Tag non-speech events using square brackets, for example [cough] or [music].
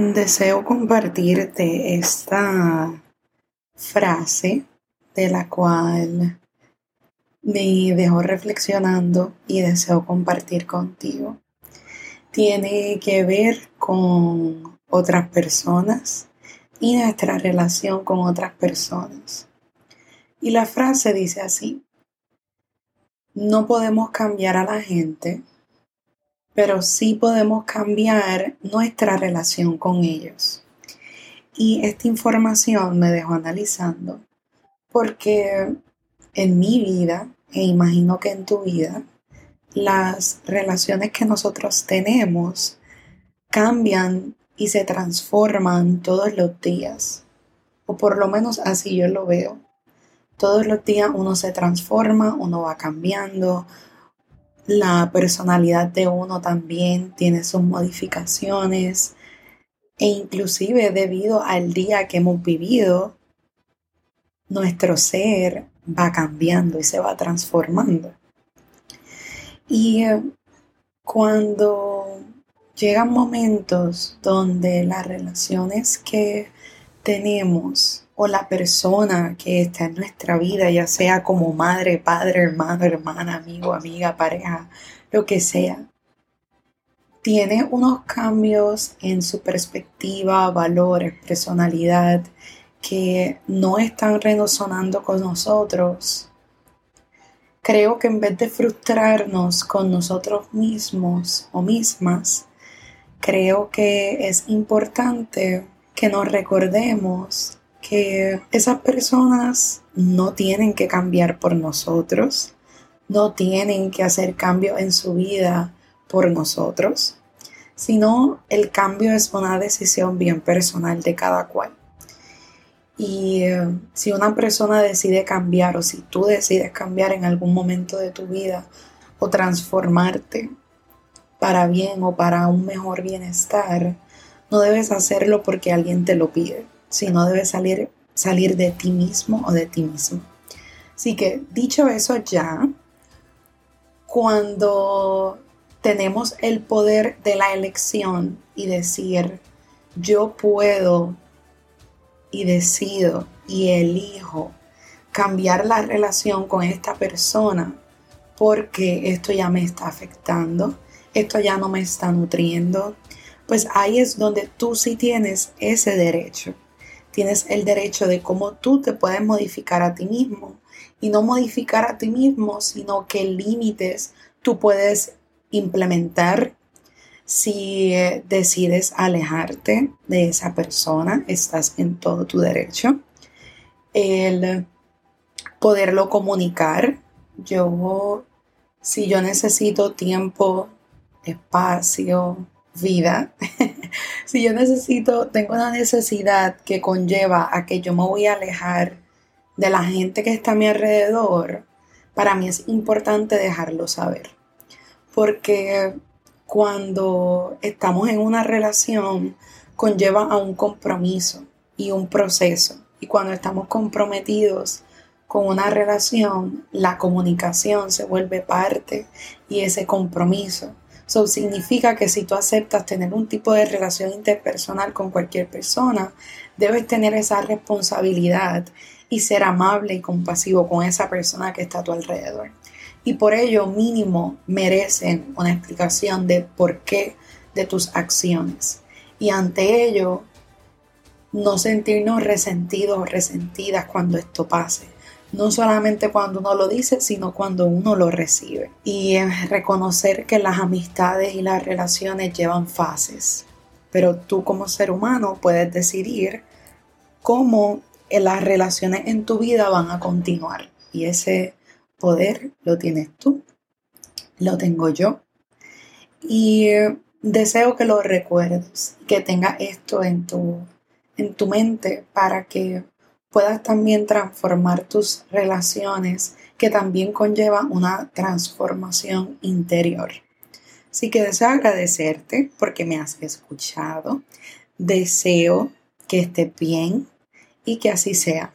Deseo compartirte esta frase de la cual me dejó reflexionando y deseo compartir contigo. Tiene que ver con otras personas y nuestra relación con otras personas. Y la frase dice así, no podemos cambiar a la gente, pero sí podemos cambiar nuestra relación con ellos. Y esta información me dejó analizando porque en mi vida, e imagino que en tu vida, las relaciones que nosotros tenemos cambian y se transforman todos los días. O por lo menos así yo lo veo. Todos los días uno se transforma, uno va cambiando, la personalidad de uno también tiene sus modificaciones e inclusive debido al día que hemos vivido, nuestro ser va cambiando y se va transformando. Y eh, cuando llegan momentos donde las relaciones que tenemos o la persona que está en nuestra vida, ya sea como madre, padre, hermano, hermana, amigo, amiga, pareja, lo que sea, tiene unos cambios en su perspectiva, valores, personalidad que no están resonando con nosotros. Creo que en vez de frustrarnos con nosotros mismos o mismas, creo que es importante que nos recordemos que esas personas no tienen que cambiar por nosotros, no tienen que hacer cambio en su vida por nosotros, sino el cambio es una decisión bien personal de cada cual. Y eh, si una persona decide cambiar o si tú decides cambiar en algún momento de tu vida o transformarte para bien o para un mejor bienestar, no debes hacerlo porque alguien te lo pide sino debe salir, salir de ti mismo o de ti mismo. Así que dicho eso ya, cuando tenemos el poder de la elección y decir, yo puedo y decido y elijo cambiar la relación con esta persona porque esto ya me está afectando, esto ya no me está nutriendo, pues ahí es donde tú sí tienes ese derecho tienes el derecho de cómo tú te puedes modificar a ti mismo. Y no modificar a ti mismo, sino que límites tú puedes implementar si eh, decides alejarte de esa persona, estás en todo tu derecho. El poderlo comunicar. Yo, si yo necesito tiempo, espacio, vida, [laughs] si yo necesito, tengo una necesidad que conlleva a que yo me voy a alejar de la gente que está a mi alrededor, para mí es importante dejarlo saber. Porque cuando estamos en una relación, conlleva a un compromiso y un proceso. Y cuando estamos comprometidos con una relación, la comunicación se vuelve parte y ese compromiso eso significa que si tú aceptas tener un tipo de relación interpersonal con cualquier persona, debes tener esa responsabilidad y ser amable y compasivo con esa persona que está a tu alrededor. Y por ello mínimo merecen una explicación de por qué de tus acciones. Y ante ello, no sentirnos resentidos o resentidas cuando esto pase no solamente cuando uno lo dice, sino cuando uno lo recibe. Y reconocer que las amistades y las relaciones llevan fases, pero tú como ser humano puedes decidir cómo las relaciones en tu vida van a continuar. Y ese poder lo tienes tú, lo tengo yo. Y deseo que lo recuerdes, que tengas esto en tu, en tu mente para que puedas también transformar tus relaciones que también conllevan una transformación interior. Así que deseo agradecerte porque me has escuchado. Deseo que estés bien y que así sea.